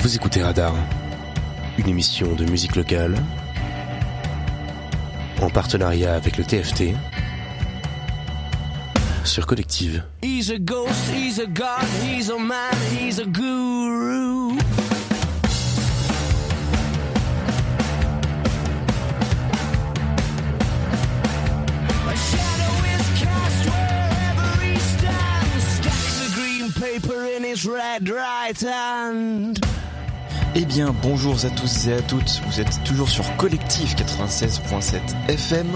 Vous écoutez Radar, une émission de musique locale en partenariat avec le TFT sur Collective. He's a ghost, he's a god, he's a man, he's a guru. Paper in his red right hand. Eh bien, bonjour à tous et à toutes. Vous êtes toujours sur Collectif 96.7 FM.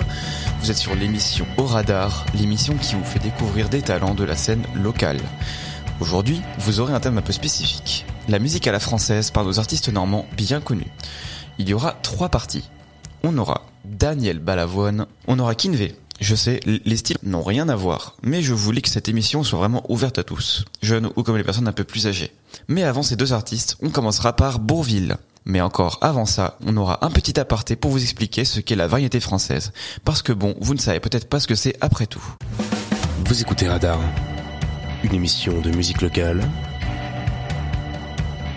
Vous êtes sur l'émission Au Radar, l'émission qui vous fait découvrir des talents de la scène locale. Aujourd'hui, vous aurez un thème un peu spécifique. La musique à la française par nos artistes normands bien connus. Il y aura trois parties. On aura Daniel Balavoine, on aura Kinvey. Je sais, les styles n'ont rien à voir, mais je voulais que cette émission soit vraiment ouverte à tous, jeunes ou comme les personnes un peu plus âgées. Mais avant ces deux artistes, on commencera par Bourville. Mais encore avant ça, on aura un petit aparté pour vous expliquer ce qu'est la variété française. Parce que bon, vous ne savez peut-être pas ce que c'est après tout. Vous écoutez Radar, une émission de musique locale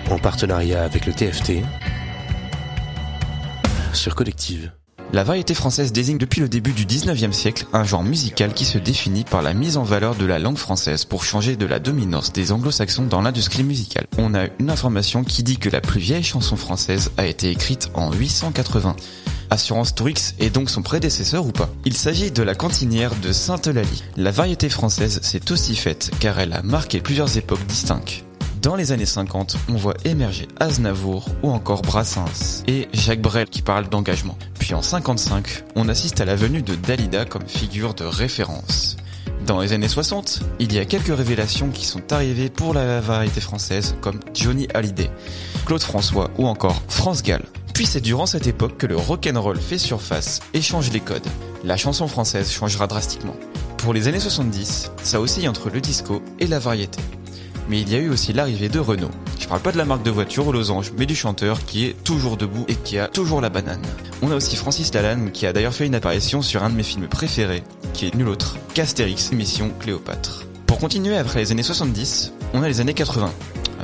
en partenariat avec le TFT sur Collective. La variété française désigne depuis le début du 19e siècle un genre musical qui se définit par la mise en valeur de la langue française pour changer de la dominance des anglo-saxons dans l'industrie musicale. On a une information qui dit que la plus vieille chanson française a été écrite en 880. Assurance Tourix est donc son prédécesseur ou pas? Il s'agit de la cantinière de Sainte-Eulalie. La variété française s'est aussi faite car elle a marqué plusieurs époques distinctes. Dans les années 50, on voit émerger Aznavour ou encore Brassens et Jacques Brel qui parle d'engagement. Puis en 55, on assiste à la venue de Dalida comme figure de référence. Dans les années 60, il y a quelques révélations qui sont arrivées pour la variété française comme Johnny Hallyday, Claude François ou encore France Gall. Puis c'est durant cette époque que le rock'n'roll fait surface et change les codes. La chanson française changera drastiquement. Pour les années 70, ça oscille entre le disco et la variété mais il y a eu aussi l'arrivée de Renault. Je parle pas de la marque de voiture aux losanges, mais du chanteur qui est toujours debout et qui a toujours la banane. On a aussi Francis Lalanne qui a d'ailleurs fait une apparition sur un de mes films préférés, qui est nul autre qu'Astérix, émission Cléopâtre. Pour continuer après les années 70, on a les années 80.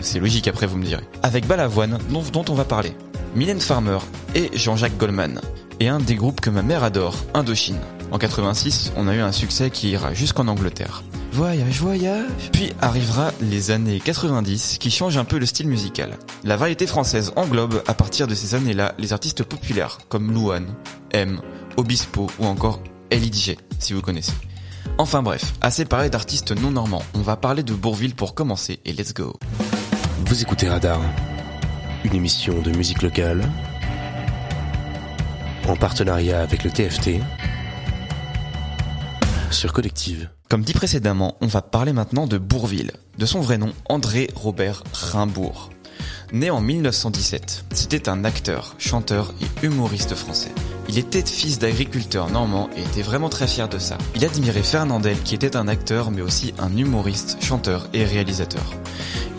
C'est logique après vous me direz. Avec Balavoine, dont, dont on va parler. Mylène Farmer et Jean-Jacques Goldman. Et un des groupes que ma mère adore, Indochine. En 86, on a eu un succès qui ira jusqu'en Angleterre. Voyage, voyage. Puis arrivera les années 90 qui changent un peu le style musical. La variété française englobe à partir de ces années-là les artistes populaires comme Louane, M, Obispo ou encore LIDG si vous connaissez. Enfin bref, assez parlé d'artistes non normands, on va parler de Bourville pour commencer et let's go. Vous écoutez Radar, une émission de musique locale en partenariat avec le TFT sur Collective. Comme dit précédemment, on va parler maintenant de Bourville, de son vrai nom André Robert Rimbourg. Né en 1917, c'était un acteur, chanteur et humoriste français. Il était fils d'agriculteur normand et était vraiment très fier de ça. Il admirait Fernandel qui était un acteur mais aussi un humoriste, chanteur et réalisateur.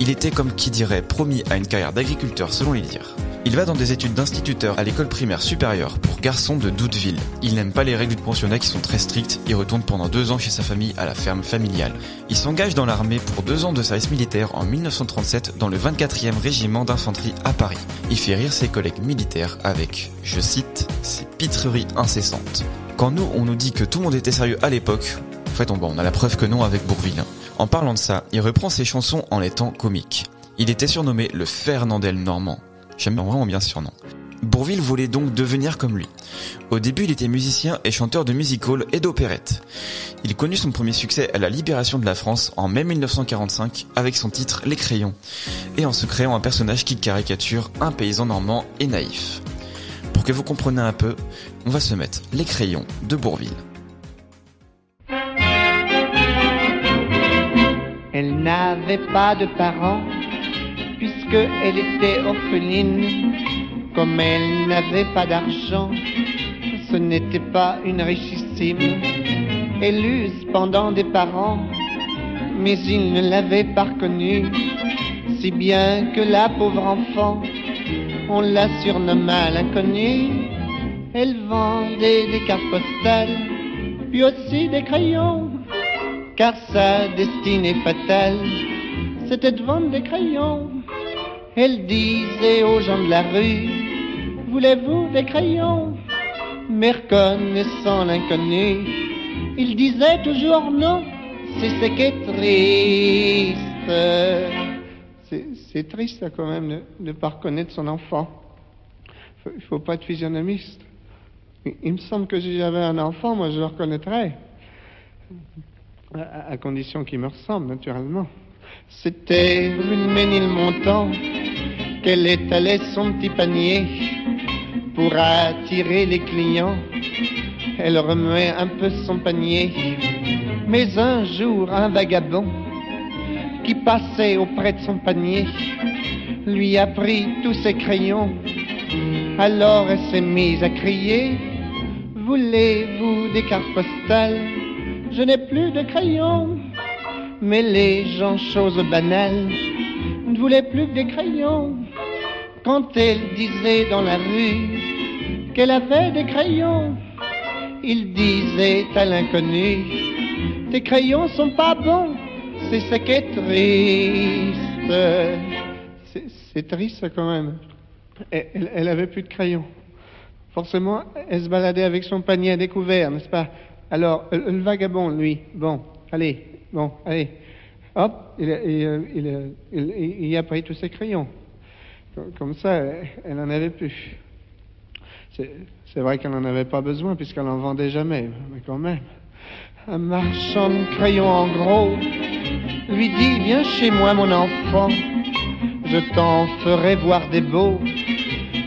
Il était comme qui dirait promis à une carrière d'agriculteur selon les dires. Il va dans des études d'instituteur à l'école primaire supérieure pour garçon de Douteville. Il n'aime pas les règles du pensionnat qui sont très strictes. Il retourne pendant deux ans chez sa famille à la ferme familiale. Il s'engage dans l'armée pour deux ans de service militaire en 1937 dans le 24e régiment d'infanterie à Paris. Il fait rire ses collègues militaires avec, je cite, ses pitreries incessantes. Quand nous, on nous dit que tout le monde était sérieux à l'époque, en fait, on, on a la preuve que non avec Bourville. En parlant de ça, il reprend ses chansons en les temps comiques. Il était surnommé le Fernandel normand. J'aime vraiment bien ce surnom. Bourville voulait donc devenir comme lui. Au début, il était musicien et chanteur de music hall et d'opérette. Il connut son premier succès à la libération de la France en mai 1945 avec son titre Les Crayons, et en se créant un personnage qui caricature un paysan normand et naïf. Pour que vous compreniez un peu, on va se mettre Les Crayons de Bourville. Elle n'avait pas de parents, puisque elle était orpheline. Comme elle n'avait pas d'argent, ce n'était pas une richissime. Elle eut cependant des parents, mais ils ne l'avaient pas reconnue. Si bien que la pauvre enfant, on la surnomma l'inconnue. Elle vendait des cartes postales, puis aussi des crayons car sa destinée fatale, c'était de vendre des crayons. Elle disait aux gens de la rue, voulez-vous des crayons? Mais reconnaissant l'inconnu, il disait toujours non, c'est ce qui est triste. C'est triste quand même de ne pas reconnaître son enfant. Il faut pas être physionomiste. Il me semble que si j'avais un enfant, moi je le reconnaîtrais. À, condition qu'il me ressemble, naturellement. C'était une ménile montant qu'elle étalait son petit panier pour attirer les clients. Elle remuait un peu son panier. Mais un jour, un vagabond qui passait auprès de son panier lui a pris tous ses crayons. Alors elle s'est mise à crier Voulez-vous des cartes postales? Je n'ai plus de crayons. Mais les gens, chose banale, ne voulaient plus que des crayons. Quand elle disait dans la rue qu'elle avait des crayons, il disait à l'inconnu Tes crayons sont pas bons, c'est ce qui est triste. C'est triste quand même. Elle, elle avait plus de crayons. Forcément, elle se baladait avec son panier à découvert, n'est-ce pas? Alors, le, vagabond, lui, bon, allez, bon, allez, hop, il, a pris tous ses crayons. Comme ça, elle n'en avait plus. C'est vrai qu'elle n'en avait pas besoin puisqu'elle n'en vendait jamais, mais quand même. Un marchand de crayons en gros lui dit, viens chez moi mon enfant, je t'en ferai voir des beaux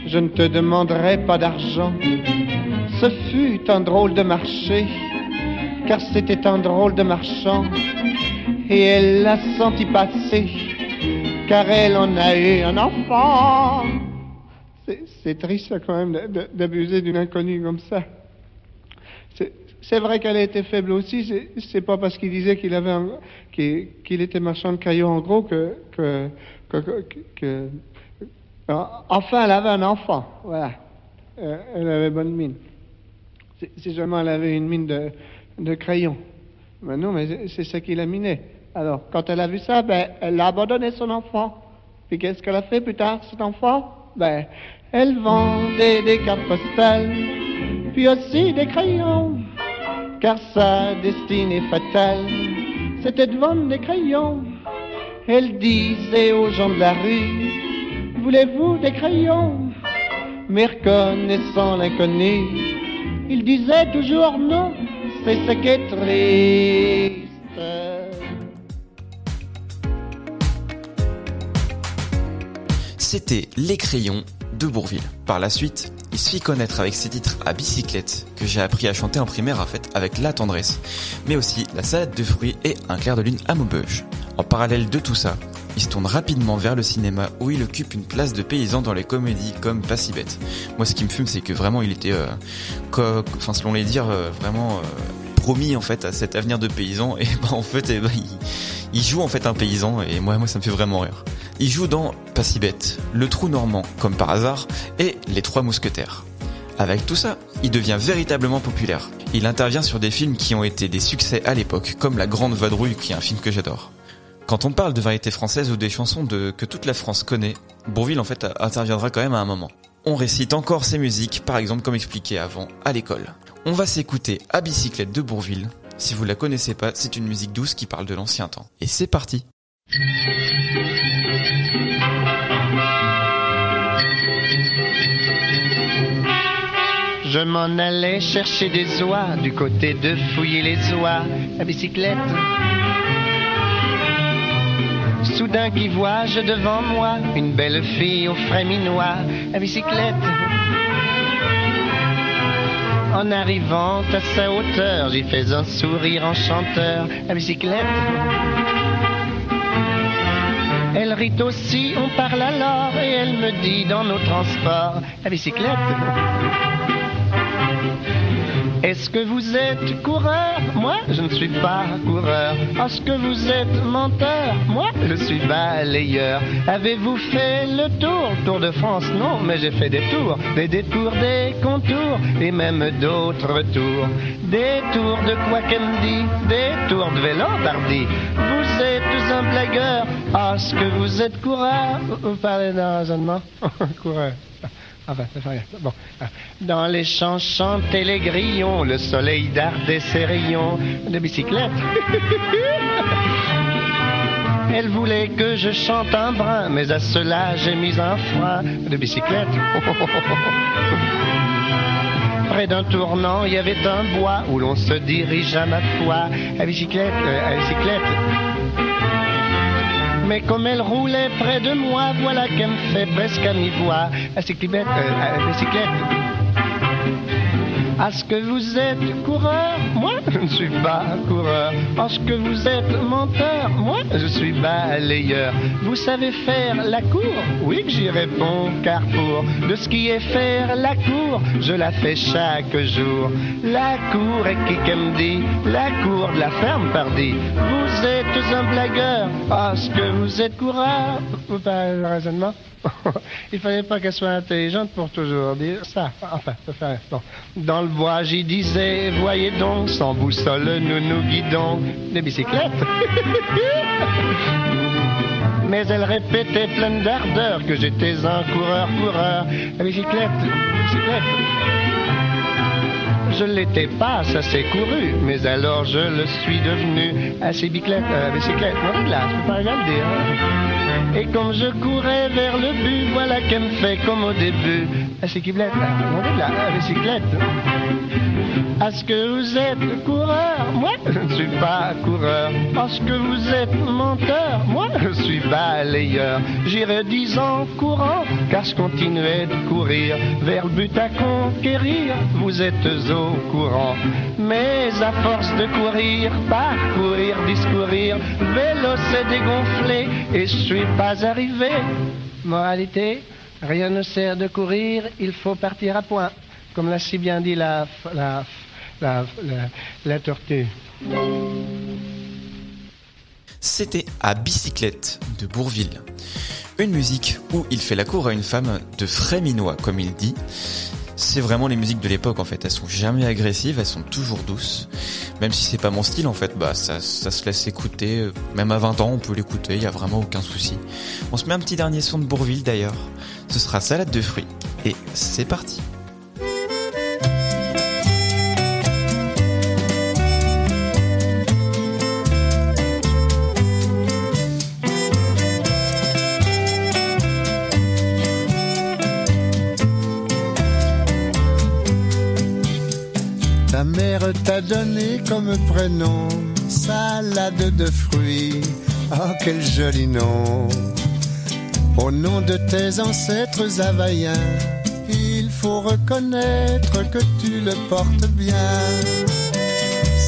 je ne te demanderai pas d'argent. Ce fut un drôle de marché, car c'était un drôle de marchand, et elle l'a senti passer, car elle en a eu un enfant. C'est triste quand même d'abuser d'une inconnue comme ça. C'est vrai qu'elle a été faible aussi. C'est pas parce qu'il disait qu'il avait qu'il était marchand de cailloux en gros que, que Enfin, elle avait un enfant, voilà. Euh, elle avait bonne mine. Si seulement elle avait une mine de, de crayon. Mais non, mais c'est ce qu'il a miné. Alors, quand elle a vu ça, ben, elle a abandonné son enfant. Puis qu'est-ce qu'elle a fait plus tard, cet enfant? Ben, elle vendait des cartes postales, puis aussi des crayons, car sa destinée fatale, c'était de vendre des crayons. Elle disait aux gens de la rue, voulez-vous des crayons? Mais reconnaissant l'inconnu, il disait toujours non, c'est ce qui est triste. C'était Les Crayons de Bourville. Par la suite, il se fit connaître avec ses titres à bicyclette, que j'ai appris à chanter en primaire en fait avec la tendresse, mais aussi la salade de fruits et un clair de lune à Maubeuge. En parallèle de tout ça, il se tourne rapidement vers le cinéma où il occupe une place de paysan dans les comédies comme Pas si bête. Moi, ce qui me fume, c'est que vraiment, il était, euh, enfin, selon les dires, euh, vraiment euh, promis en fait à cet avenir de paysan. Et bah, en fait, eh ben, il, joue en fait un paysan et moi, moi, ça me fait vraiment rire. Il joue dans Pas si bête, Le Trou Normand, comme par hasard, et Les Trois Mousquetaires. Avec tout ça, il devient véritablement populaire. Il intervient sur des films qui ont été des succès à l'époque, comme La Grande Vadrouille, qui est un film que j'adore. Quand on parle de variété française ou des chansons de, que toute la France connaît, Bourville en fait interviendra quand même à un moment. On récite encore ses musiques, par exemple comme expliqué avant, à l'école. On va s'écouter à bicyclette de Bourville. Si vous la connaissez pas, c'est une musique douce qui parle de l'ancien temps. Et c'est parti Je m'en allais chercher des oies du côté de fouiller les oies à bicyclette. Soudain qui vois-je devant moi une belle fille au frais minois à bicyclette. En arrivant à sa hauteur, j'y fais un sourire enchanteur à bicyclette. Elle rit aussi, on parle alors et elle me dit dans nos transports à bicyclette. Est-ce que vous êtes coureur? Moi, je ne suis pas coureur. Est-ce que vous êtes menteur? Moi, je suis balayeur. Avez-vous fait le tour? Tour de France Non, mais j'ai fait des tours. Des détours, des contours et même d'autres tours. Des tours de dit? Des tours de vélo. Vous êtes un blagueur. Est-ce que vous êtes coureur? Vous parlez d'un raisonnement Coureur. Fait rien. Bon. ah. Dans les champs chantaient les grillons, le soleil dardait ses rayons de bicyclette. Elle voulait que je chante un brin, mais à cela j'ai mis un frein de bicyclette. Près d'un tournant, il y avait un bois où l'on se dirige à ma foi à bicyclette, euh, à bicyclette. Mais comme elle roulait près de moi, voilà qu'elle me fait presque à mi-voix. À euh, à bicyclette. Est-ce que vous êtes coureur Moi, je ne suis pas coureur. Est-ce que vous êtes menteur Moi, je suis balayeur. Vous savez faire la cour? Oui que j'y réponds, car pour de ce qui est faire la cour, je la fais chaque jour. La cour est qui qu'elle me dit La cour de la ferme, pardi. Vous êtes un blagueur. Est-ce que vous êtes coureur parlez le raisonnement? Il fallait pas qu'elle soit intelligente pour toujours dire ça. Enfin, ça fait rien. Dans bois, j'y disais, voyez donc, sans boussole, nous nous guidons. Des bicyclettes Mais elle répétait pleine d'ardeur que j'étais un coureur-coureur. La bicyclette, bicyclette. Je l'étais pas, ça s'est couru, mais alors je le suis devenu. Ces bicyclettes, euh, bicyclette, de là, je peux pas rien le dire. Et comme je courais vers le but, voilà qu'elle me fait comme au début. À non, de là, la bicyclette. Est-ce que vous êtes coureur Moi, je ne suis pas coureur. Est-ce que vous êtes menteur Moi, je suis balayeur. J'irai dix ans courant, car je continuais de courir vers le but à conquérir. Vous êtes au courant. Mais à force de courir, parcourir, discourir, vélo s'est dégonflé et je suis pas arrivé. Moralité, rien ne sert de courir, il faut partir à point. Comme l'a si bien dit la, la, la, la, tortue. C'était à Bicyclette de Bourville. Une musique où il fait la cour à une femme de frais minois, comme il dit. C'est vraiment les musiques de l'époque en fait, elles sont jamais agressives, elles sont toujours douces. Même si c'est pas mon style en fait, bah ça, se laisse écouter, même à 20 ans on peut l'écouter, il y a vraiment aucun souci. On se met un petit dernier son de Bourville d'ailleurs. Ce sera salade de fruits et c'est parti. Ta donné comme prénom salade de fruits. Oh, quel joli nom. Au nom de tes ancêtres havaïens, il faut reconnaître que tu le portes bien.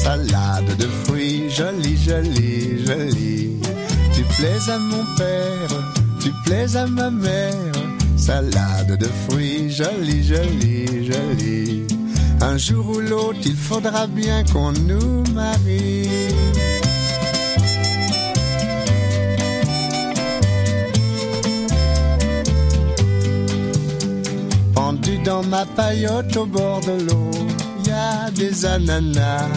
Salade de fruits, jolie, jolie, jolie. Tu plais à mon père, tu plais à ma mère. Salade de fruits, jolie, jolie, jolie. Un jour ou l'autre, il faudra bien qu'on nous marie. Pendu dans ma paillote au bord de l'eau, y a des ananas,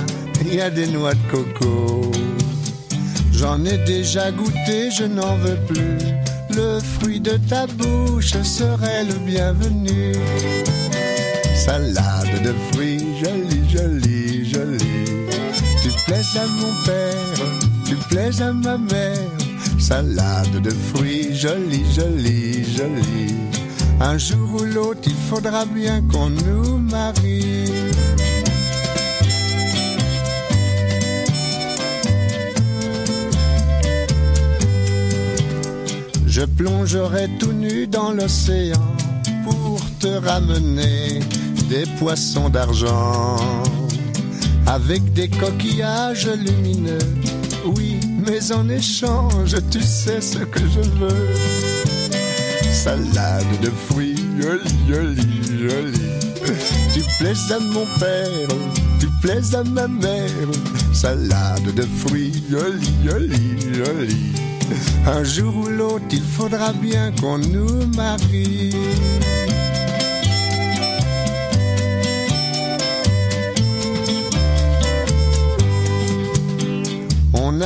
y a des noix de coco. J'en ai déjà goûté, je n'en veux plus. Le fruit de ta bouche serait le bienvenu. Salade de fruits, jolie, jolie, jolie. Tu plais à mon père, tu plais à ma mère. Salade de fruits, jolie, jolie, jolie. Un jour ou l'autre, il faudra bien qu'on nous marie. Je plongerai tout nu dans l'océan pour te ramener des poissons d'argent avec des coquillages lumineux. Oui, mais en échange, tu sais ce que je veux. Salade de fruits, jolie, jolie, jolie. Tu plais à mon père, tu plais à ma mère. Salade de fruits, joli, joli, joli. Un jour ou l'autre, il faudra bien qu'on nous marie.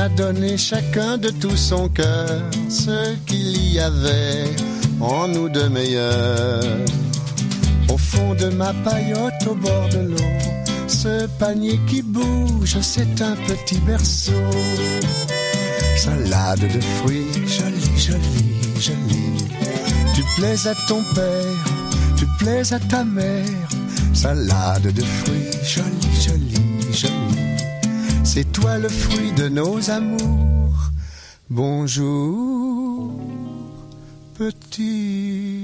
A donné chacun de tout son cœur ce qu'il y avait en nous de meilleur. Au fond de ma paillote au bord de l'eau, ce panier qui bouge, c'est un petit berceau. Salade de fruits, jolie, jolie, jolie. Tu plais à ton père, tu plais à ta mère. Salade de fruits, jolie, jolie. C'est toi le fruit de nos amours. Bonjour, petit.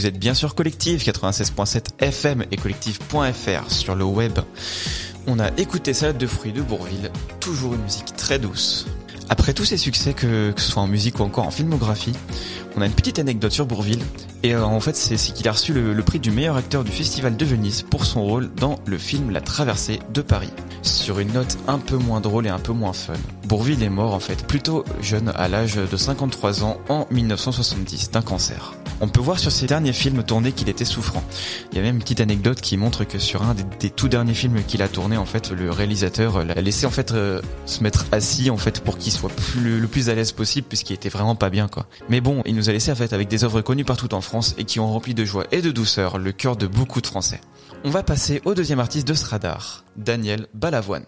Vous êtes bien sûr collectif 96.7 FM et collectif.fr sur le web. On a écouté Salade de fruits de Bourville, toujours une musique très douce. Après tous ces succès, que, ce soit en musique ou encore en filmographie, on a une petite anecdote sur Bourville. Et euh, en fait, c'est c'est qu'il a reçu le, le prix du meilleur acteur du Festival de Venise pour son rôle dans le film La Traversée de Paris. Sur une note un peu moins drôle et un peu moins fun. Bourville est mort en fait plutôt jeune à l'âge de 53 ans en 1970 d'un cancer. On peut voir sur ses derniers films tournés qu'il était souffrant. Il y a même une petite anecdote qui montre que sur un des, tout derniers films qu'il a tourné, en fait, le réalisateur l'a laissé euh, se mettre assis en fait pour qu'il soit le plus à l'aise possible puisqu'il était vraiment pas bien quoi. Mais bon, il nous a laissé en avec des œuvres connues partout en France et qui ont rempli de joie et de douceur le cœur de beaucoup de Français. On va passer au deuxième artiste de ce radar, Daniel Balavoine.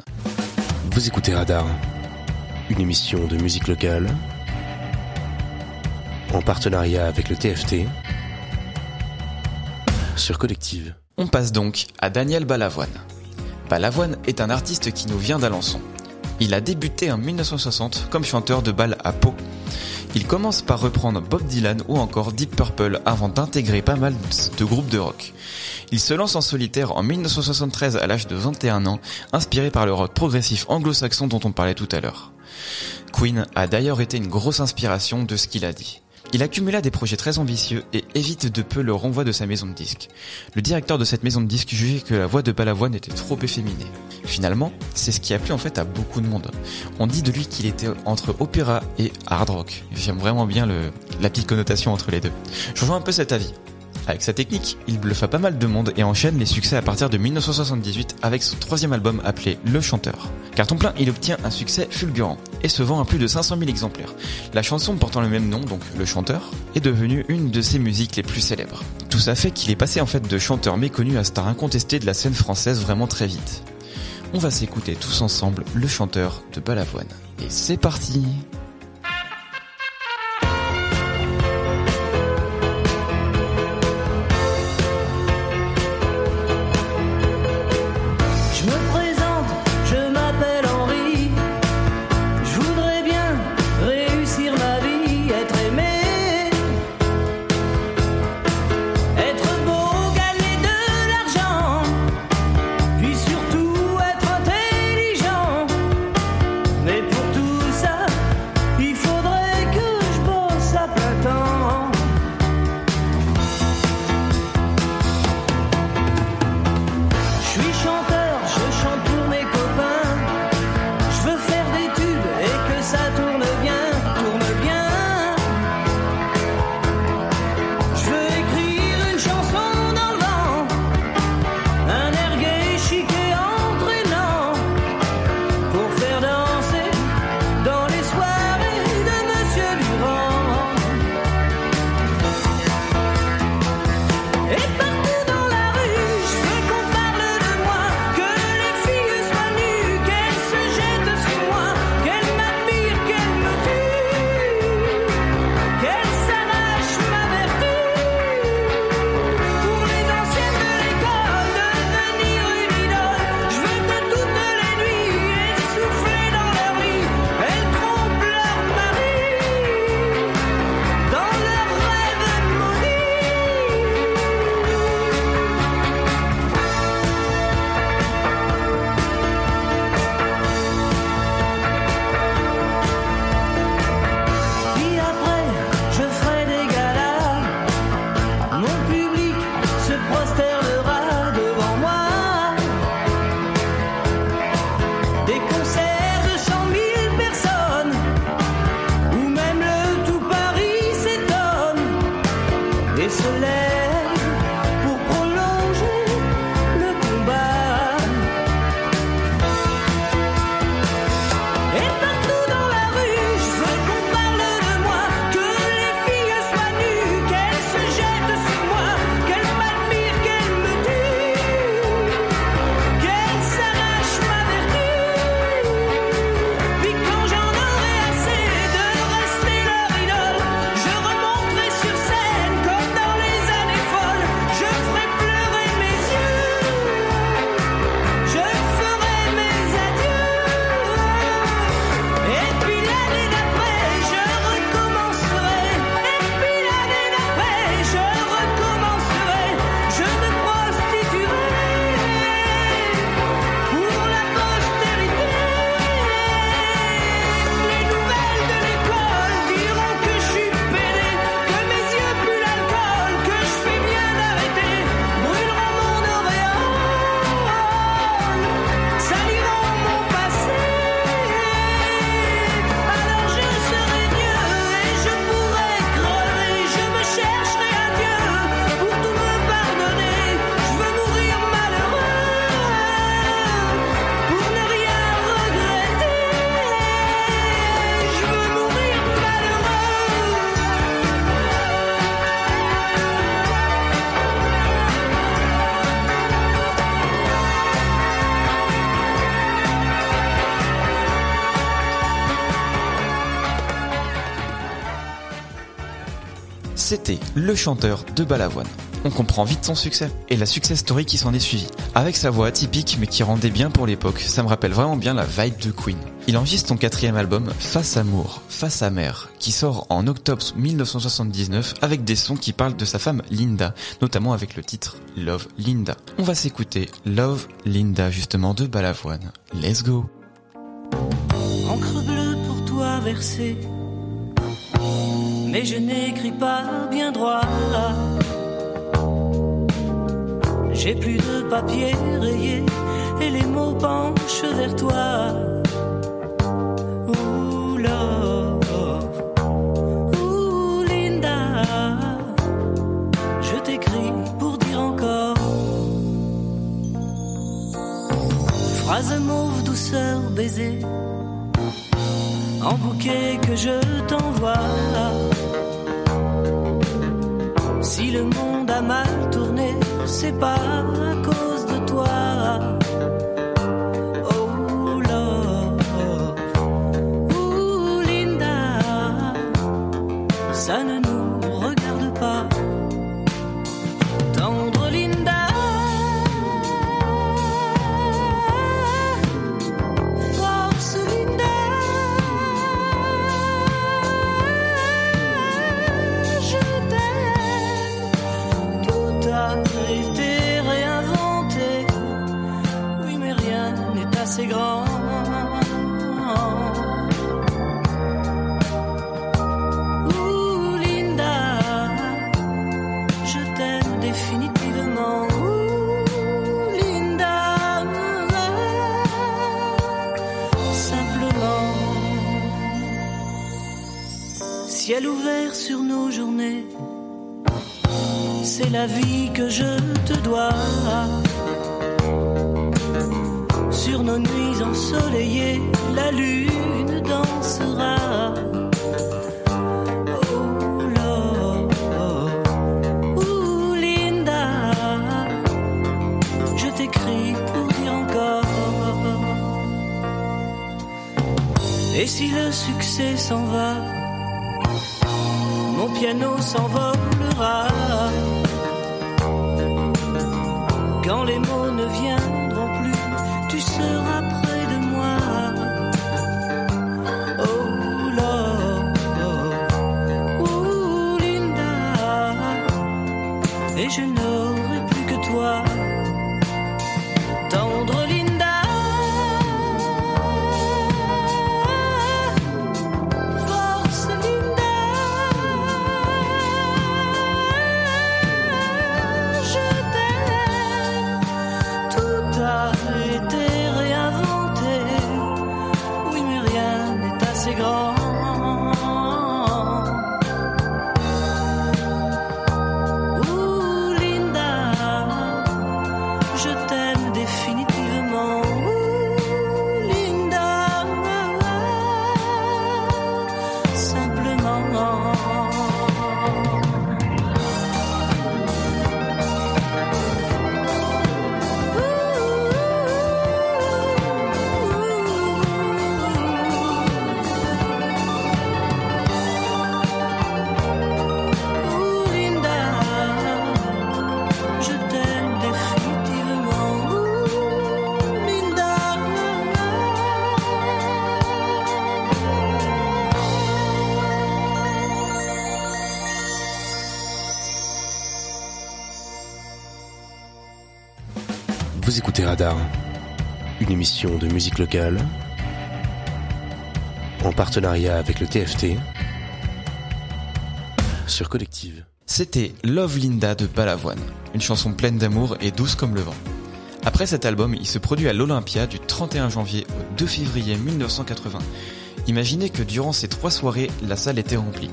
Vous écoutez Radar, une émission de musique locale en partenariat avec le TFT sur Collective. On passe donc à Daniel Balavoine. Balavoine est un artiste qui nous vient d'Alençon. Il a débuté en 1960 comme chanteur de bal à Pau. Il commence par reprendre Bob Dylan ou encore Deep Purple avant d'intégrer pas mal de groupes de rock. Il se lance en solitaire en 1973 à l'âge de 21 ans, inspiré par le rock progressif anglo-saxon dont on parlait tout à l'heure. Queen a d'ailleurs été une grosse inspiration de ce qu'il a dit. Il accumula des projets très ambitieux et évite de peu le renvoi de sa maison de disques. Le directeur de cette maison de disques jugeait que la voix de Balavoine était trop efféminée. Finalement, c'est ce qui a plu en fait à beaucoup de monde. On dit de lui qu'il était entre opéra et hard rock. J'aime vraiment bien la petite connotation entre les deux. Je rejoins un peu cet avis. Avec sa technique, il bluffa pas mal de monde et enchaîne les succès à partir de 1978 avec son troisième album appelé Le Chanteur. Carton plein, il obtient un succès fulgurant et se vend à plus de 500 000 exemplaires. La chanson portant le même nom, donc Le Chanteur, est devenue une de ses musiques les plus célèbres. Tout ça fait qu'il est passé en fait de chanteur méconnu à star incontesté de la scène française vraiment très vite. On va s'écouter tous ensemble Le Chanteur de Balavoine. Et c'est parti Le chanteur de Balavoine. On comprend vite son succès et la success story qui s'en est suivie. Avec sa voix atypique mais qui rendait bien pour l'époque, ça me rappelle vraiment bien la vibe de Queen. Il enregistre son quatrième album, Face Amour, Face Amère, qui sort en octobre 1979 avec des sons qui parlent de sa femme Linda, notamment avec le titre Love Linda. On va s'écouter Love Linda justement de Balavoine. Let's go. Mais je n'écris pas bien droit. J'ai plus de papier rayé et les mots penchent vers toi. Ooh, love. Linda. Je t'écris pour dire encore. Phrase mauve, douceur, baiser en bouquet que je t'envoie. Le monde a mal tourné, c'est pas à cause de toi. La vie que je te dois. Sur nos nuits ensoleillées, la lune dansera. Oh, ouh, Linda, je t'écris pour dire encore. Et si le succès s'en va, mon piano s'envolera. Quand les mots ne viendront plus, tu seras Vous écoutez Radar, une émission de musique locale en partenariat avec le TFT sur Collective. C'était Love Linda de Balavoine, une chanson pleine d'amour et douce comme le vent. Après cet album, il se produit à l'Olympia du 31 janvier au 2 février 1980. Imaginez que durant ces trois soirées, la salle était remplie.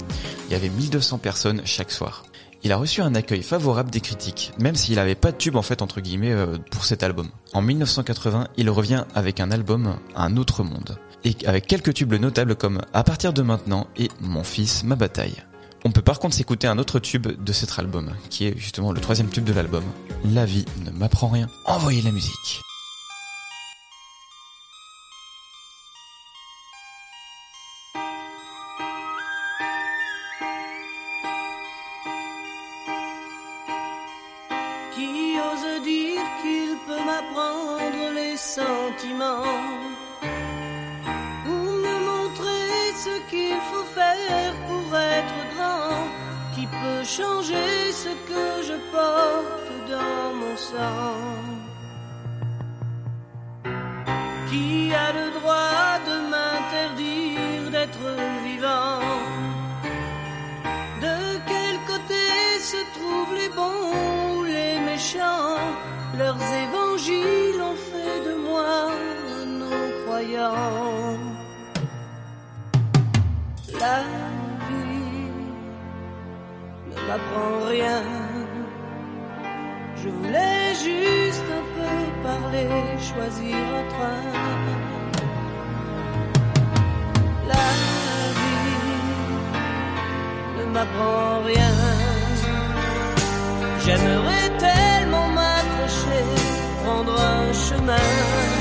Il y avait 1200 personnes chaque soir. Il a reçu un accueil favorable des critiques, même s'il n'avait pas de tube en fait entre guillemets euh, pour cet album. En 1980, il revient avec un album Un autre monde, et avec quelques tubes notables comme À partir de maintenant et Mon fils, ma bataille. On peut par contre s'écouter un autre tube de cet album, qui est justement le troisième tube de l'album, La vie ne m'apprend rien. Envoyez la musique. Sentiments. Me montrer ce qu'il faut faire pour être grand, qui peut changer ce que je porte dans mon sang. Qui a le droit de m'interdire d'être vivant? De quel côté se trouvent les bons ou les méchants? Leurs évangiles moi un non-croyant. La vie ne m'apprend rien. Je voulais juste un peu parler, choisir un train. La vie ne m'apprend rien. J'aimerais m'accrocher, prendre un chemin.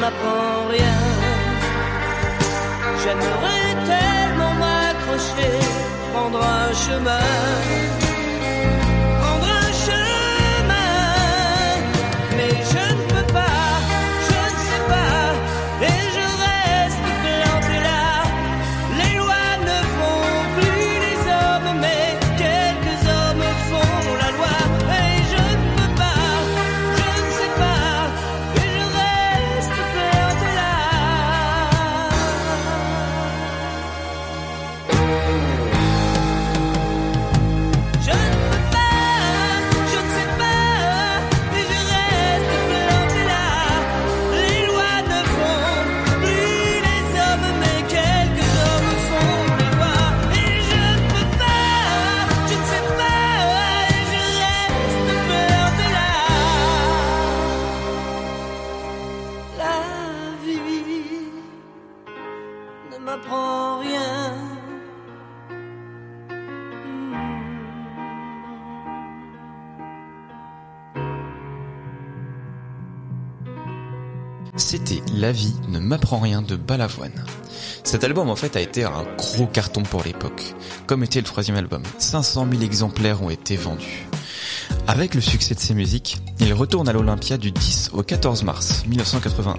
M'apprend rien. J'aimerais tellement m'accrocher, prendre un chemin. La vie ne m'apprend rien de Balavoine. Cet album en fait a été un gros carton pour l'époque, comme était le troisième album. 500 000 exemplaires ont été vendus. Avec le succès de ses musiques, il retourne à l'Olympia du 10 au 14 mars 1981.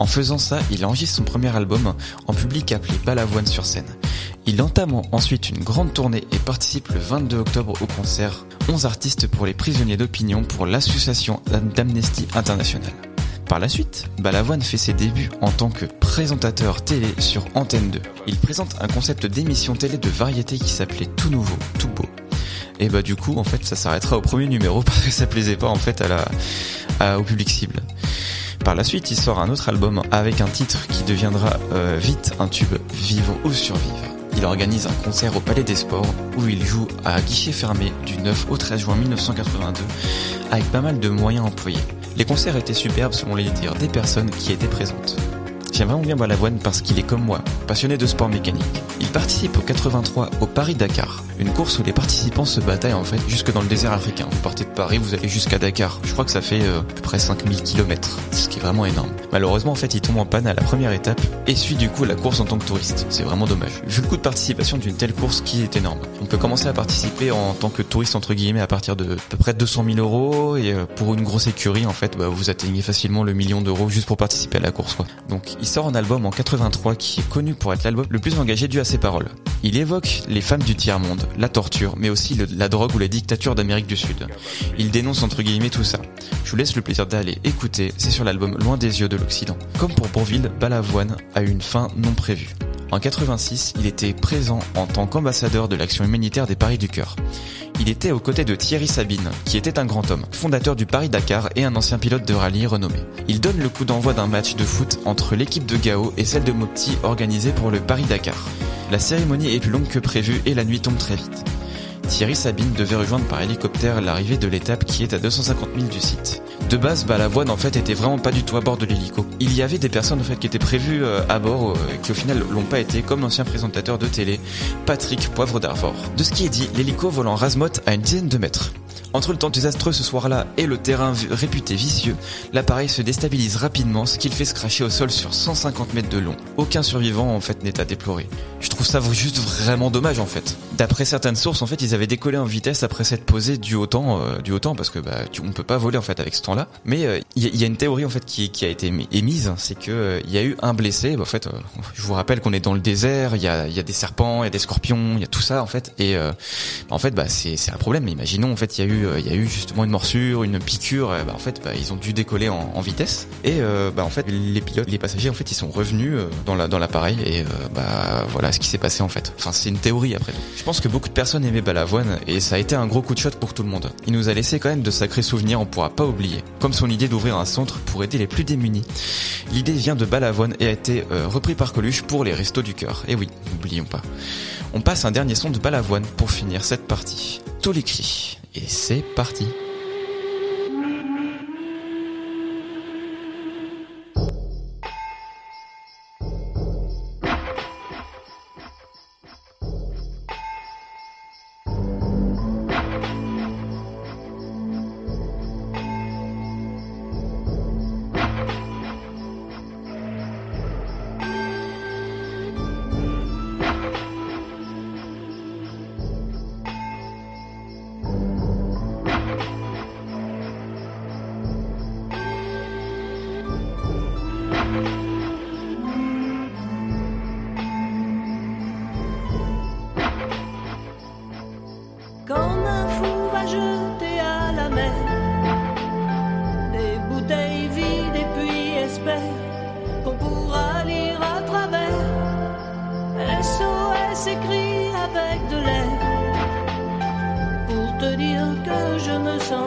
En faisant ça, il enregistre son premier album en public appelé Balavoine sur scène. Il entame ensuite une grande tournée et participe le 22 octobre au concert 11 artistes pour les prisonniers d'opinion pour l'association d'Amnesty International. Par la suite, Balavoine fait ses débuts en tant que présentateur télé sur Antenne 2. Il présente un concept d'émission télé de variété qui s'appelait Tout Nouveau, Tout Beau. Et bah du coup, en fait, ça s'arrêtera au premier numéro parce que ça plaisait pas en fait à la, au public cible. Par la suite, il sort un autre album avec un titre qui deviendra euh, vite un tube, Vivre ou Survivre. Il organise un concert au Palais des Sports où il joue à guichet fermé du 9 au 13 juin 1982 avec pas mal de moyens employés. Les concerts étaient superbes selon les dires des personnes qui étaient présentes. J'aime vraiment bien Balavoine parce qu'il est comme moi, passionné de sport mécanique. Il participe au 83 au Paris-Dakar, une course où les participants se bataillent en fait jusque dans le désert africain. Vous partez de Paris, vous allez jusqu'à Dakar. Je crois que ça fait euh, à peu près 5000 km, ce qui est vraiment énorme. Malheureusement, en fait, il tombe en panne à la première étape et suit du coup la course en tant que touriste. C'est vraiment dommage. Vu le coût de participation d'une telle course qui est énorme. On peut commencer à participer en tant que touriste entre guillemets à partir de à peu près 200 000 euros et euh, pour une grosse écurie en fait, bah, vous atteignez facilement le million d'euros juste pour participer à la course quoi. Donc sort un album en 83 qui est connu pour être l'album le plus engagé dû à ses paroles. Il évoque les femmes du tiers-monde, la torture, mais aussi la drogue ou la dictature d'Amérique du Sud. Il dénonce entre guillemets tout ça. Je vous laisse le plaisir d'aller écouter, c'est sur l'album Loin des yeux de l'Occident. Comme pour Bourville, Balavoine a eu une fin non prévue. En 86, il était présent en tant qu'ambassadeur de l'action humanitaire des Paris du Cœur. Il était aux côtés de Thierry Sabine, qui était un grand homme, fondateur du Paris-Dakar et un ancien pilote de rallye renommé. Il donne le coup d'envoi d'un match de foot entre l'équipe de Gao et celle de Mopti organisée pour le Paris-Dakar. La cérémonie est plus longue que prévu et la nuit tombe très vite. Thierry Sabine devait rejoindre par hélicoptère l'arrivée de l'étape qui est à 250 000 du site. De base, bah, la voile en fait était vraiment pas du tout à bord de l'hélico. Il y avait des personnes en fait qui étaient prévues euh, à bord, euh, qui au final l'ont pas été, comme l'ancien présentateur de télé, Patrick Poivre d'Arvor. De ce qui est dit, l'hélico vole en à une dizaine de mètres. Entre le temps désastreux ce soir-là et le terrain réputé vicieux, l'appareil se déstabilise rapidement, ce qui le fait se cracher au sol sur 150 mètres de long. Aucun survivant en fait n'est à déplorer. Je trouve ça juste vraiment dommage en fait. D'après certaines sources, en fait, ils avaient décollé en vitesse après s'être posé du haut temps, euh, du haut temps parce que bah on peut pas voler en fait avec ce temps-là. Mais euh, il y, a- une théorie en fait qui, a été émi- émise, c'est que euh, il y a eu un blessé. Bah, en fait, je vous rappelle qu'on est dans le désert, il y a, des serpents, il y a des scorpions, il y a tout ça en fait. Et euh, en fait, bah c'est un problème. Imaginons en fait, il y a eu euh, il y a eu justement une morsure, une piqûre. euh, bah, en fait, bah, ils ont dû décoller en, vitesse. Et euh, bah en fait, les pilotes, les passagers en fait, ils sont revenus dans la dans l'appareil et bah voilà ce qui s'est passé en fait. Enfin, c'est une théorie après. tout. Je pense que beaucoup de personnes aimaient Balavoine et ça a été un gros coup de shot pour tout le monde. Il nous a laissé quand même de sacrés souvenirs, on pourra pas oublier. Comme son idée d'ouvrir un centre pour aider les plus démunis. L'idée vient de Balavoine et a été euh, repris par Coluche pour les restos du cœur. Et oui, n'oublions pas. On passe un dernier son de Balavoine pour finir cette partie. Tous les cris. Et c'est parti.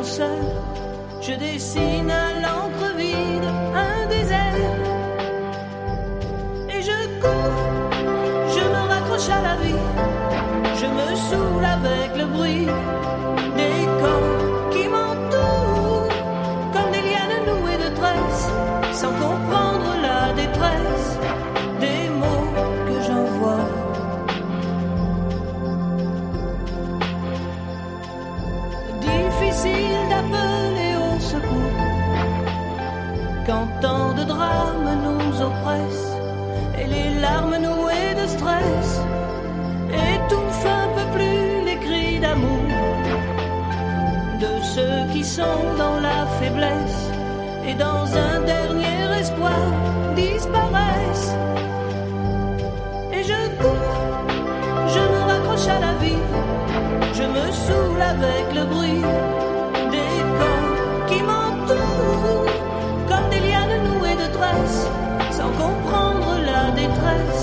Je dessine à l'encre vide un désert et je cours, je me raccroche à la vie. Je me saoule avec le bruit stress étouffe un peu plus les cris d'amour de ceux qui sont dans la faiblesse et dans un dernier espoir disparaissent. Et je cours, je me raccroche à la vie, je me saoule avec le bruit des corps qui m'entourent comme des lianes nouées de tresses, sans comprendre la détresse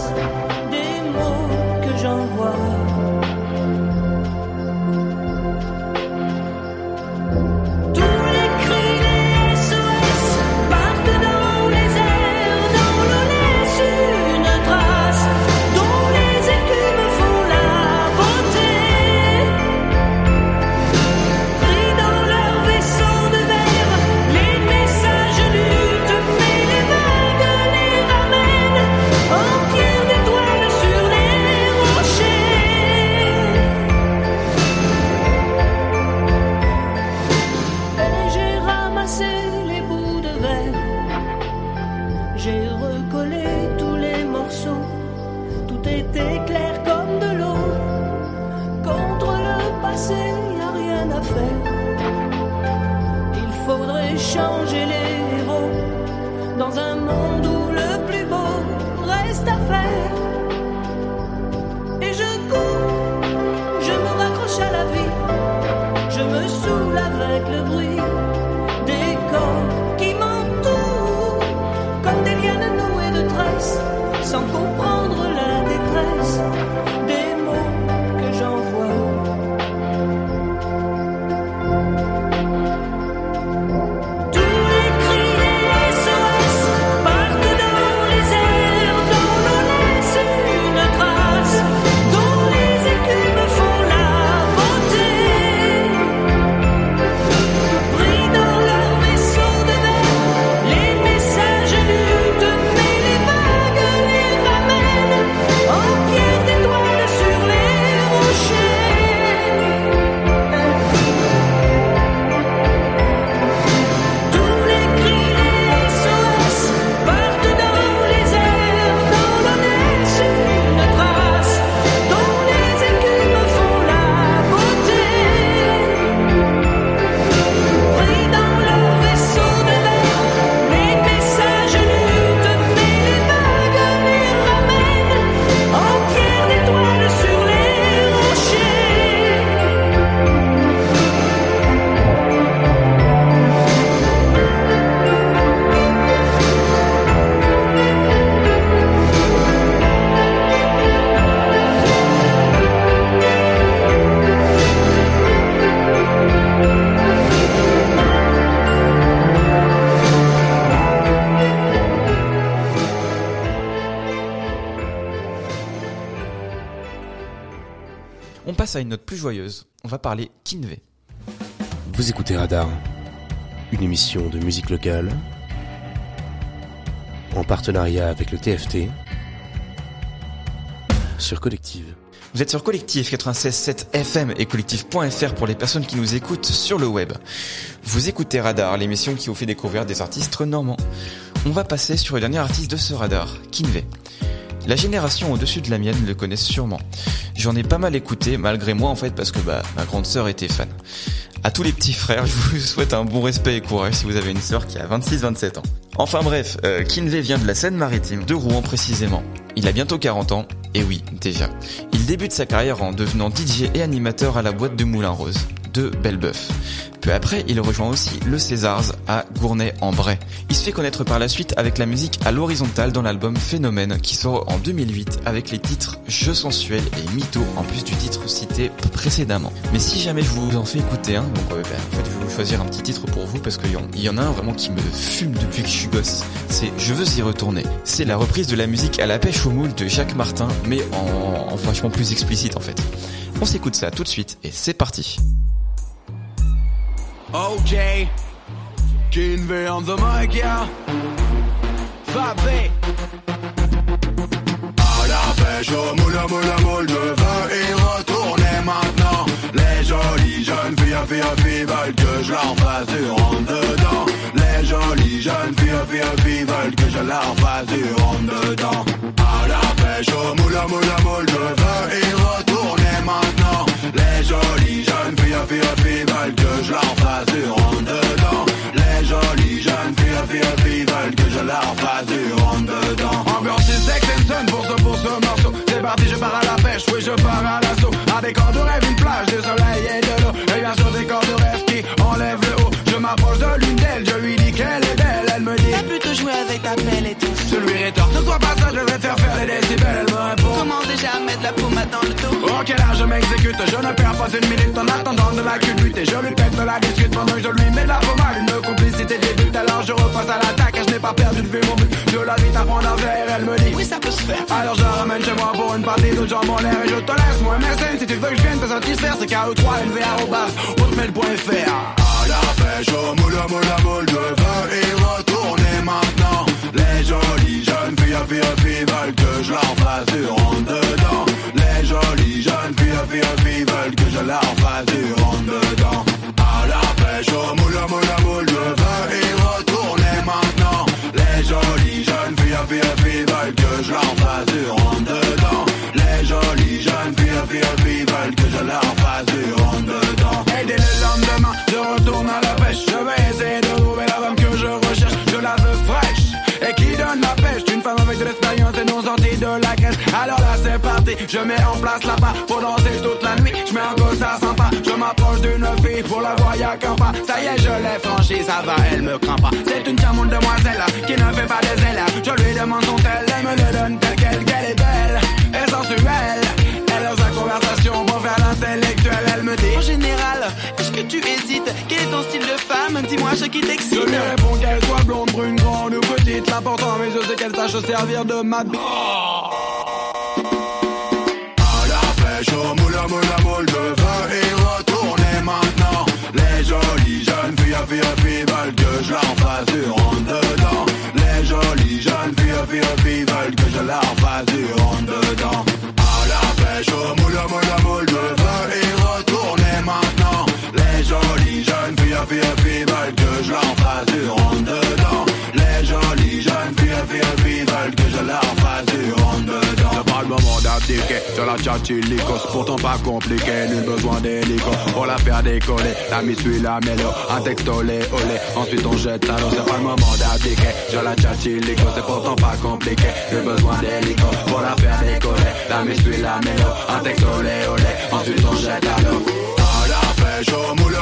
passe à une note plus joyeuse. On va parler Kinvé. Vous écoutez Radar, une émission de musique locale en partenariat avec le TFT sur Collective. Vous êtes sur Collectif 96.7 FM et collectif.fr pour les personnes qui nous écoutent sur le web. Vous écoutez Radar, l'émission qui vous fait découvrir des artistes normands. On va passer sur le dernier artiste de ce radar, Kinvé. La génération au-dessus de la mienne le connaissent sûrement. J'en ai pas mal écouté, malgré moi en fait, parce que bah, ma grande sœur était fan. À tous les petits frères, je vous souhaite un bon respect et courage si vous avez une sœur qui a 26-27 ans. Enfin bref, euh, Kinvé vient de la Seine-Maritime, de Rouen précisément. Il a bientôt 40 ans, et oui, déjà. Il débute sa carrière en devenant DJ et animateur à la boîte de Moulin Rose, de Bellebeuf. Peu après, il rejoint aussi le Césars à Gournay-en-Bray. Il se fait connaître par la suite avec la musique à l'horizontale dans l'album Phénomène qui sort en 2008 avec les titres Je sensuel et Mytho en plus du titre cité précédemment. Mais si jamais je vous en fais écouter un, donc ben, en fait je vais vous choisir un petit titre pour vous parce qu'il y, en- a un vraiment qui me fume depuis que je suis gosse. C'est Je veux y retourner. C'est la reprise de la musique à la pêche au moule de Jacques Martin mais en, en vachement plus explicite en fait. On s'écoute ça tout de suite et c'est parti. On the. À la pêche au moule, moule, moule, je veux y retourner maintenant. Les jeunes filles, filles, veulent que je leur fasse du rentre dedans. Les jolies jeunes filles, filles, filles veulent que je leur fasse du rentre dedans. À la pêche au moule, moule, moule, je veux y retourner Les jolies jeunes filles, filles, filles veulent que je leur fasse du rentre dedans. Les jolies jeunes filles, filles, filles veulent que je leur fasse du rentre dedans. Ambiance Texan pour ce, pour ce morceau. C'est parti, je pars à la pêche, oui, je pars à l'assaut. Des corps de rêve, une plage, du soleil et de l'eau. Et bien sûr, des corps de rêve qui enlèvent le haut. Je m'approche de l'une d'elles, je lui dis qu'elle est belle. Elle me dit, T'as plutôt joué avec ta pelle et tout. je lui rétorque, ne sois pas ça, je vais te faire faire les décibels. Elle me répond, Comment déjà mettre la pommade dans le dos. Ok là je m'exécute, je ne perds pas une minute en attendant de la culbute. Et je lui pète de la discute pendant que je lui mets de la pommade. Une complicité débute alors je repasse à l'attaque Et je n'ai pas perdu de vue mon but, je la vite à prendre un verre Elle me dit. Oui, ça peut se faire. alors je ramène chez moi pour une partie de jambes en l'air Et je te laisse. Moi MSN si tu veux que je vienne te satisfaire C'est KO3 NVA au bar, hotmail.fr À la pêche. Au moule, moule, moule Je veux y retourner maintenant. Les jolies jeunes filles, filles, filles veulent que je leur fasse du rentre dedans. Les jolies jeunes filles, filles, filles veulent que je leur fasse du rentre dedans. À la pêche. Au moule, moule, moule Je veux y retourner maintenant. Les jolies jeunes filles, filles, filles veulent que je leur fasse du rentre dedans. Les jolies jeunes filles, filles, filles veulent que je leur fasse du rentre dedans. Et dès le lendemain, je vais essayer de trouver la femme que je recherche. Je la veux fraîche et qui donne la pêche? Une femme avec de l'expérience et non sortie de la caisse. Alors là, c'est parti. Je mets en place la part pour danser toute la nuit. Je mets un gossard sympa. Je m'approche d'une fille pour la voir, y'a qu'un pas. Ça y est, je l'ai franchie. Ça va, elle me craint pas. C'est une charmante demoiselle qui ne fait pas des ailes. Je lui demande son tel. Elle me le donne tel quel. Qu'elle est belle et sensuelle. Elle a sa conversation dit En général, est-ce que tu hésites? Quel est ton style de femme? Dis-moi ce qui Je t'excite. lui réponds qu'elle soit blonde, brune, grande ou petite. L'important, mais je sais qu'elle sache se servir de ma bite. À la pêche, au moule, au moule, moule, je veux y retourner maintenant. Les jolies jeunes filles, filles, filles veulent que je leur fasse du dedans. Les jolies jeunes filles, filles, filles veulent que je leur fasse du dedans. À la pêche, au moule, au moule, moule, je retourner maintenant. Les jolies jeunes filles, filles, filles veulent que je leur fasse du rentre dedans. Les jolies jeunes filles, filles, filles veulent que je leur fasse du rentre dedans. C'est pas le moment d'abdiquer sur la tchatchilico, c'est pourtant pas compliqué, nul besoin d'hélico pour la faire décoller. La mise suit la mélo, un texto olé olé, ensuite on jette à l'eau, c'est pas le moment d'abdiquer sur la tchatchilico, c'est pourtant pas compliqué, nul besoin d'hélico pour la faire décoller. La mise suit la mélo, un texto olé olé, ensuite on jette à l'eau. À la pêche, au moule,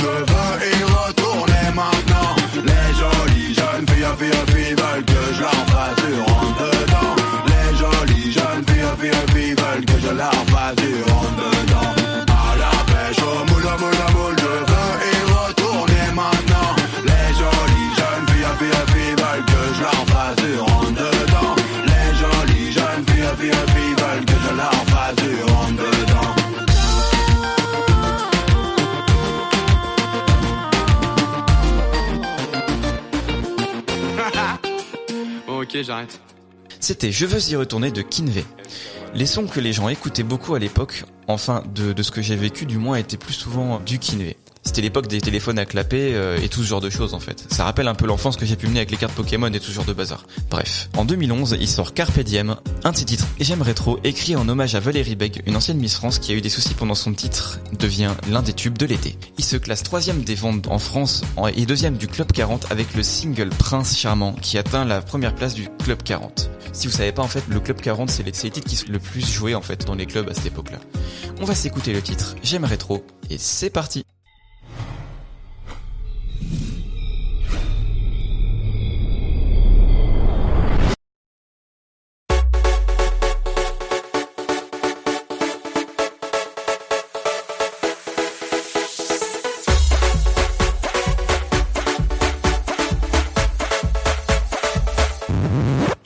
veux y retourner maintenant. Les jolies jeunes filles, filles, filles veulent que je leur fasse du rentre dedans. Les jolies jeunes filles, filles, filles veulent que je leur fasse du rentre dedans. Ok, j'arrête. C'était Je veux y retourner de Kinvey. Les sons que les gens écoutaient beaucoup à l'époque, enfin de, de ce que j'ai vécu du moins, étaient plus souvent du Kinvey. C'était l'époque des téléphones à clapper euh, et tout ce genre de choses en fait. Ça rappelle un peu l'enfance que j'ai pu mener avec les cartes Pokémon et tout ce genre de bazar. Bref, en 2011, il sort Carpe Diem, un de ses titres et j'aime rétro, écrit en hommage à Valérie Beg, une ancienne Miss France qui a eu des soucis pendant son titre, devient l'un des tubes de l'été. Il se classe troisième des ventes en France et deuxième du Club 40 avec le single Prince Charmant qui atteint la première place du Club 40. Si vous savez pas en fait, le Club 40 c'est les, titres qui sont le plus joués en fait dans les clubs à cette époque-là. On va s'écouter le titre J'aime rétro et c'est parti.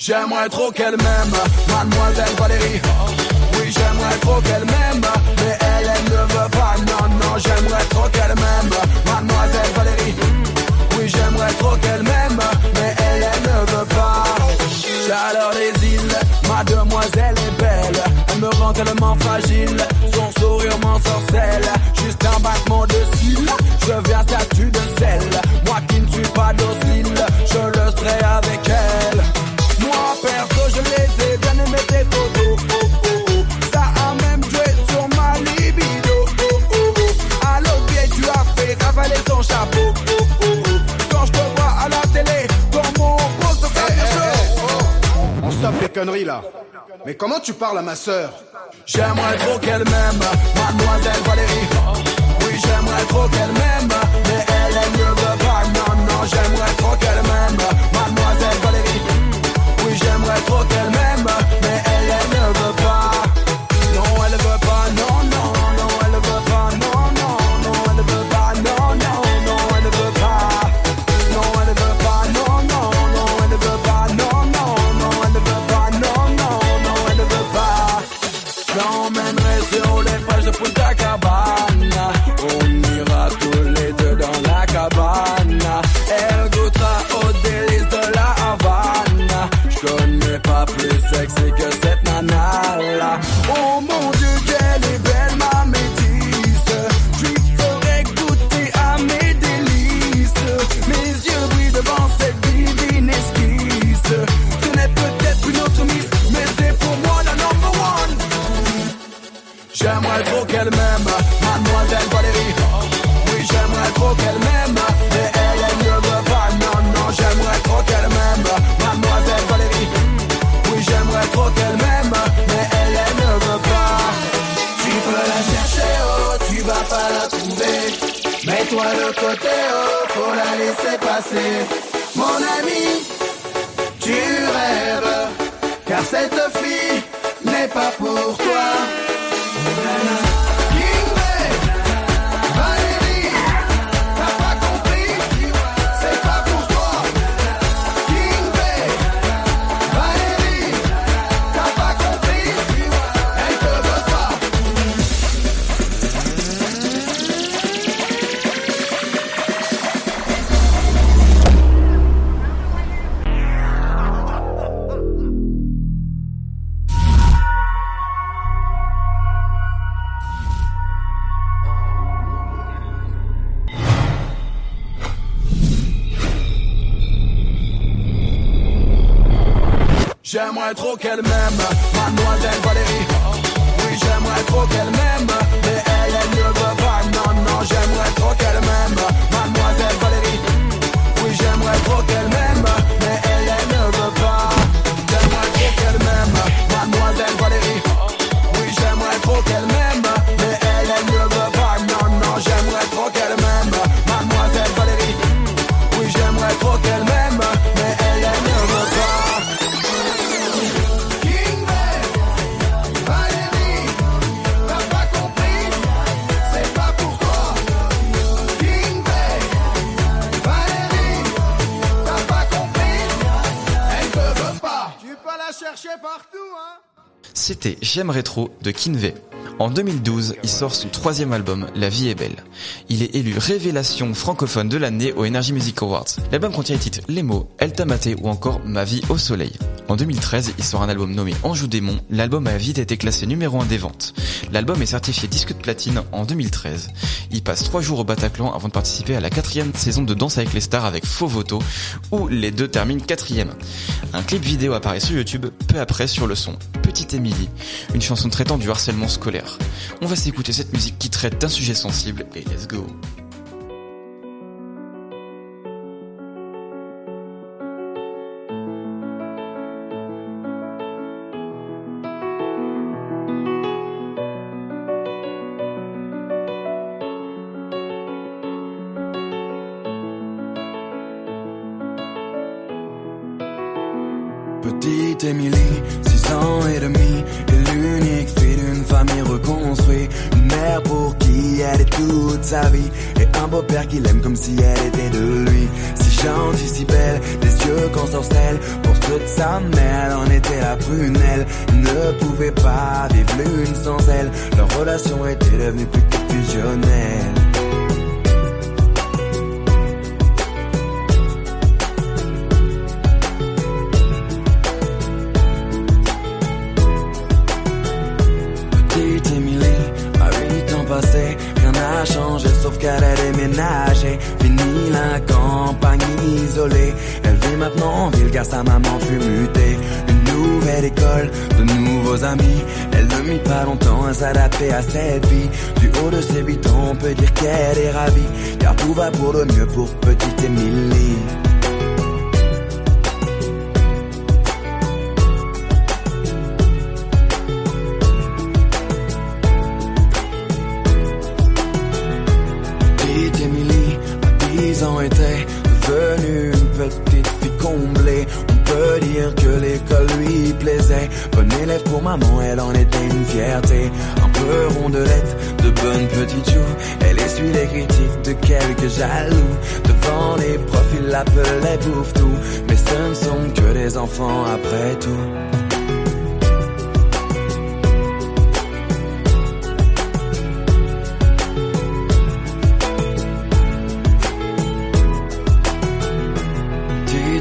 J'aimerais trop qu'elle m'aime, mademoiselle Valérie. Oui, j'aimerais trop qu'elle m'aime, mais elle, elle ne veut pas. Non, non, j'aimerais trop qu'elle m'aime, mademoiselle Valérie. Oui, j'aimerais trop qu'elle m'aime, mais elle, elle ne veut pas. Chaleur des îles, ma demoiselle est belle. Elle me rend tellement fragile, son sourire m'ensorcelle. Juste un battement de cils, je viens statue de sel. Moi qui ne suis pas docile, je le serai avec Mais comment tu parles à ma sœur? J'aimerais trop qu'elle m'aime Mademoiselle Valérie. Oui j'aimerais trop qu'elle m'aime J'aimerais trop qu'elle m'aime, mademoiselle Valérie. Oui, j'aimerais trop qu'elle m'aime, mais elle, elle ne veut pas. Non, non, j'aimerais trop qu'elle m'aime, C'était J'aimerais trop de Kinvey. En 2012, il sort son troisième album, La vie est belle. Il est élu révélation francophone de l'année au Energy Music Awards. L'album contient les titres Les mots, Elle t'a maté ou encore Ma vie au soleil. En 2013, il sort un album nommé Anjou démon. L'album a vite été classé numéro 1 des ventes. L'album est certifié disque de platine en 2013. Il passe trois jours au Bataclan avant de participer à la quatrième saison de Danse avec les stars avec Faux Voto, où les deux terminent quatrième. Un clip vidéo apparaît sur YouTube peu après sur le son Petite Émilie, une chanson traitant du harcèlement scolaire. On va s'écouter cette musique qui traite d'un sujet sensible et let's go. Petite Émilie, 6 ans et demi, est l'unique fille d'une famille reconstruite. Une mère pour qui elle est toute sa vie, et un beau-père qui l'aime comme si elle était de lui. Si gentille, si belle, des yeux qu'on sorcelle. Pour toute sa mère, en était la prunelle. Elle ne pouvait pas vivre l'une sans elle. Leur relation était devenue plus que fusionnelle. Sa maman fut mutée. Une nouvelle école, de nouveaux amis, elle ne mit pas longtemps à s'adapter à cette vie. Du haut de ses 8 ans, on peut dire qu'elle est ravie, car tout va pour le mieux pour petite Émilie.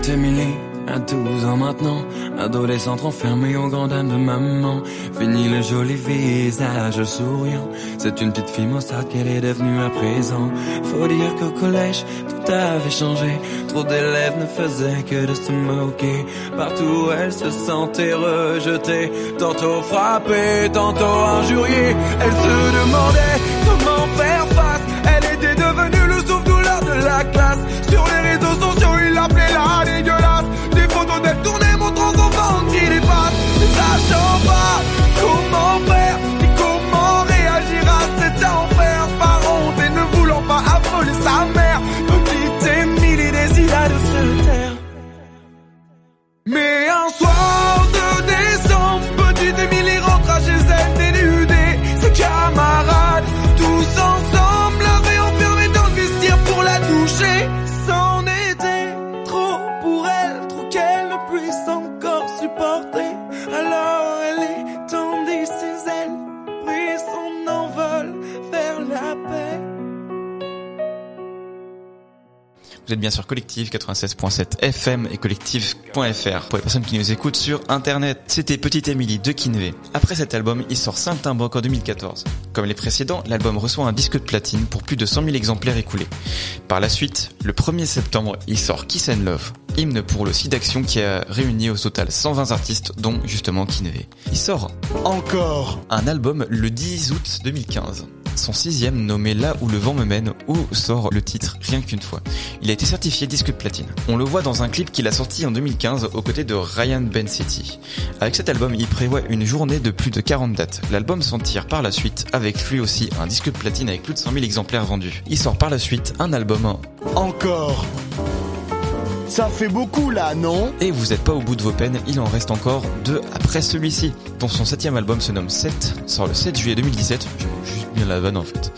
Émilie, à 12 ans maintenant, adolescente enfermée au grand âme de maman. Fini le joli visage souriant, c'est une petite fille maussade qu'elle est devenue à présent. Faut dire qu'au collège, tout avait changé, trop d'élèves ne faisaient que de se moquer. Partout elle se sentait rejetée, tantôt frappée, tantôt injuriée. Elle se demandait comment faire face, elle était devenue le la classe. Sur les réseaux sociaux, il appelait la dégueulasse. Des photos d'elle tournées montrant son ventre qui dépasse. Ne sachant pas comment faire, ni comment réagir à cet enfer? Par honte et ne voulant pas affoler sa mère. Petite et décida de se taire. Mais Vous êtes bien sur Collectif 96.7 FM et collectif.fr pour les personnes qui nous écoutent sur internet. C'était Petite Emily de Kinvey. Après cet album, il sort Saint-Timboc en 2014. Comme les précédents, l'album reçoit un disque de platine pour plus de 100 000 exemplaires écoulés. Par la suite, le 1er septembre, il sort Kiss and Love, hymne pour le site d'action qui a réuni au total 120 artistes, dont justement Kinvey. Il sort Encore un album le 10 août 2015 son sixième nommé Là où le vent me mène, où sort le titre Rien qu'une fois. Il a été certifié disque de platine. On le voit dans un clip qu'il a sorti en 2015 aux côtés de Ryan Ben City. Avec cet album, il prévoit une journée de plus de 40 dates. L'album s'en tire par la suite avec lui aussi un disque de platine avec plus de 100 000 exemplaires vendus. Il sort par la suite un album Encore ça fait beaucoup là, non? Et vous êtes pas au bout de vos peines, il en reste encore deux après celui-ci, dont son septième album se nomme 7, sort le 7 juillet 2017, je juste bien la vanne en fait.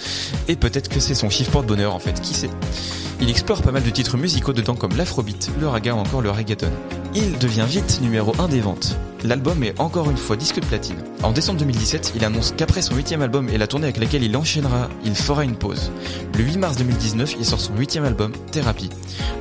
Et peut-être que c'est son chiffre porte-bonheur en fait, qui sait? Il explore pas mal de titres musicaux dedans comme l'afrobeat, le raga ou encore le reggaeton. Il devient vite numéro 1 des ventes. L'album est encore une fois disque de platine. En décembre 2017, il annonce qu'après son huitième album et la tournée avec laquelle il enchaînera, il fera une pause. Le 8 mars 2019, il sort son huitième album, Thérapie.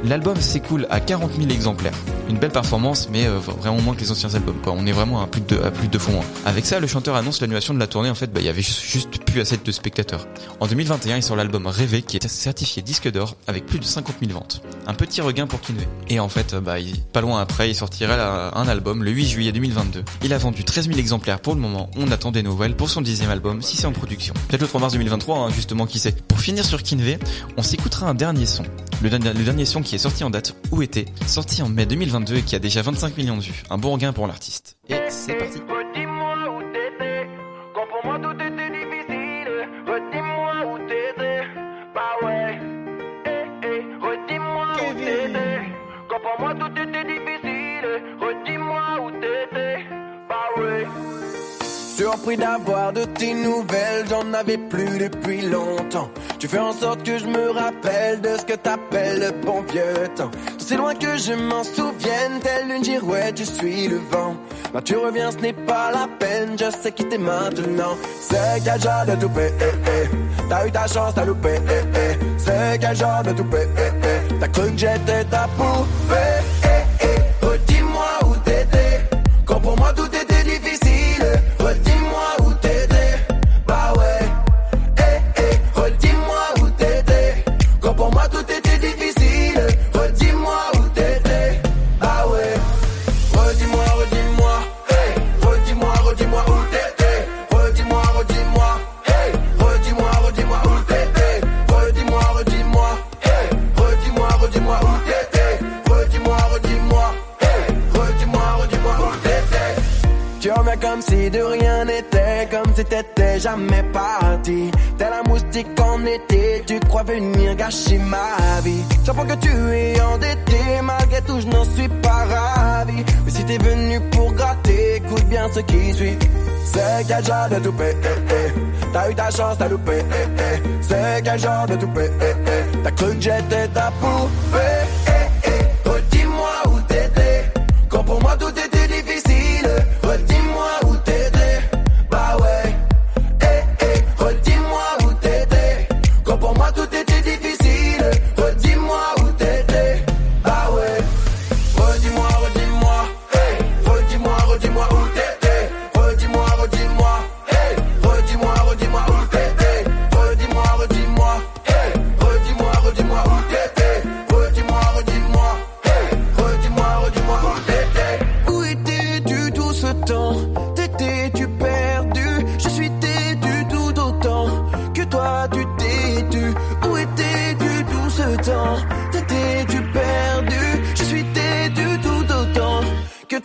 L'album s'écoule à 40 000 exemplaires. Une belle performance, mais euh, vraiment moins que les anciens albums. On est vraiment à plus de à de fonds. Avec ça, le chanteur annonce l'annulation de la tournée. En fait, bah, il y avait juste plus assez de spectateurs. En 2021, il sort l'album Rêver, qui est certifié disque d'or avec plus de 50 000 ventes. Un petit regain pour Kinvey. Et en fait, bah, il, pas loin après, il sortirait un album le 8 juillet 2022. Il a vendu 13 000 exemplaires pour le moment. On attend des nouvelles pour son dixième album, si c'est en production. Peut-être le 3 mars 2023, hein, justement, qui sait. Pour finir sur Kinvey, on s'écoutera un dernier son. Le, le, dernier son qui est sorti en date, Où était, sorti en mai 2022 et qui a déjà 25 millions de vues. Un bon regain pour l'artiste. Et c'est parti. Surpris d'avoir de tes nouvelles, j'en avais plus depuis longtemps. Tu fais en sorte que je me rappelle de ce que t'appelles le bon vieux temps. C'est loin que je m'en souvienne, telle une girouette, je suis le vent. Bah tu reviens, ce n'est pas la peine, je sais qui t'es maintenant. C'est quel genre de toupé, eh, eh. T'as eu ta chance, t'as loupé, eh, eh. C'est quel genre de toupé, eh, eh. T'as cru que j'étais ta poupée, de rien n'était, comme si t'étais jamais parti. T'es la moustique en été, tu crois venir gâcher ma vie. J'apprends que tu es endetté, malgré tout je n'en suis pas ravi. Mais si t'es venu pour gratter, écoute bien ce qui suit. C'est quel genre de toupé, eh, eh? T'as eu ta chance, t'as loupé, eh, eh? C'est quel genre de toupé, eh, eh? T'as cru que j'étais ta poupée,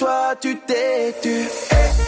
toi tu t'es tu. Eh,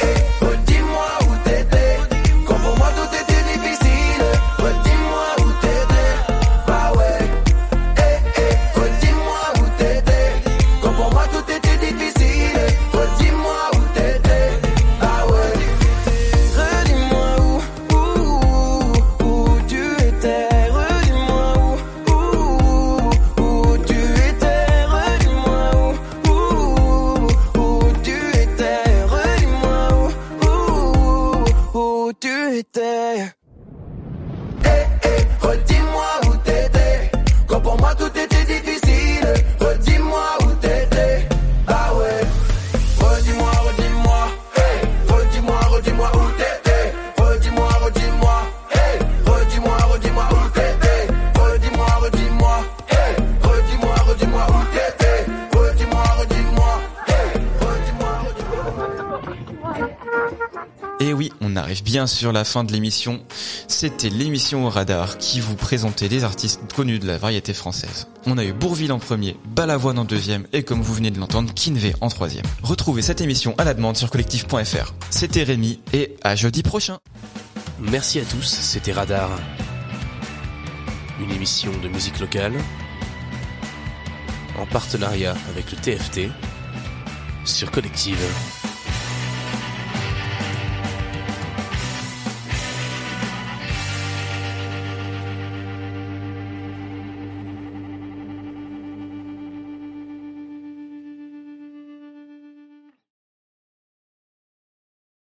sur la fin de l'émission. C'était l'émission radar qui vous présentait des artistes connus de la variété française. On a eu Bourville en premier, Balavoine en deuxième et comme vous venez de l'entendre, Kinvey en troisième. Retrouvez cette émission à la demande sur collectif.fr. C'était Rémi et à jeudi prochain. Merci à tous, c'était Radar. Une émission de musique locale en partenariat avec le TFT sur Collective.